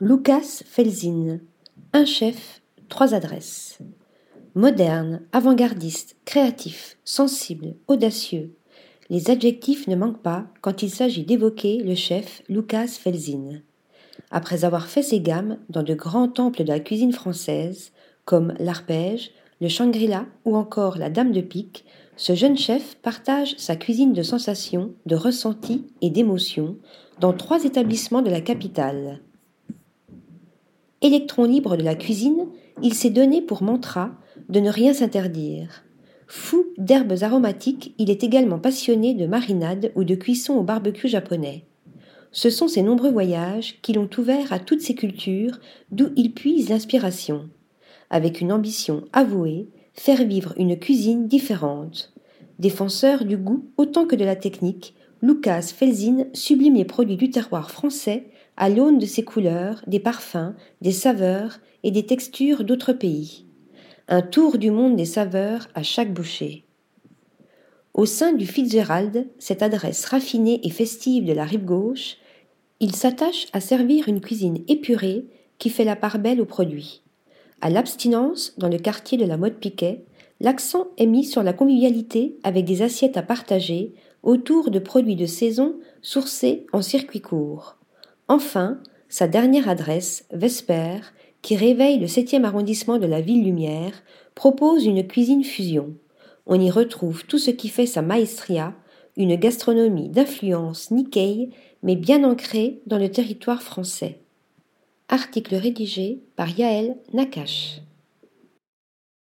Lucas Felzin. Un chef, trois adresses. Moderne, avant-gardiste, créatif, sensible, audacieux. Les adjectifs ne manquent pas quand il s'agit d'évoquer le chef Lucas Felzin. Après avoir fait ses gammes dans de grands temples de la cuisine française, comme l'arpège, le Shangri-La ou encore la Dame de Pique, ce jeune chef partage sa cuisine de sensations, de ressentis et d'émotions dans trois établissements de la capitale. Électron libre de la cuisine, il s'est donné pour mantra de ne rien s'interdire. Fou d'herbes aromatiques, il est également passionné de marinade ou de cuisson au barbecue japonais. Ce sont ses nombreux voyages qui l'ont ouvert à toutes ces cultures d'où il puise l'inspiration, avec une ambition avouée, faire vivre une cuisine différente. Défenseur du goût autant que de la technique, Lucas Felzin sublime les produits du terroir français à l'aune de ses couleurs, des parfums, des saveurs et des textures d'autres pays. Un tour du monde des saveurs à chaque bouchée. Au sein du Fitzgerald, cette adresse raffinée et festive de la rive gauche, il s'attache à servir une cuisine épurée qui fait la part belle aux produits. À l'abstinence, dans le quartier de la mode Piquet, l'accent est mis sur la convivialité avec des assiettes à partager autour de produits de saison sourcés en circuit court. Enfin, sa dernière adresse, Vesper, qui réveille le 7e arrondissement de la ville lumière, propose une cuisine fusion. On y retrouve tout ce qui fait sa maestria, une gastronomie d'influence Nikkei mais bien ancré dans le territoire français. Article rédigé par Yaël Nakache.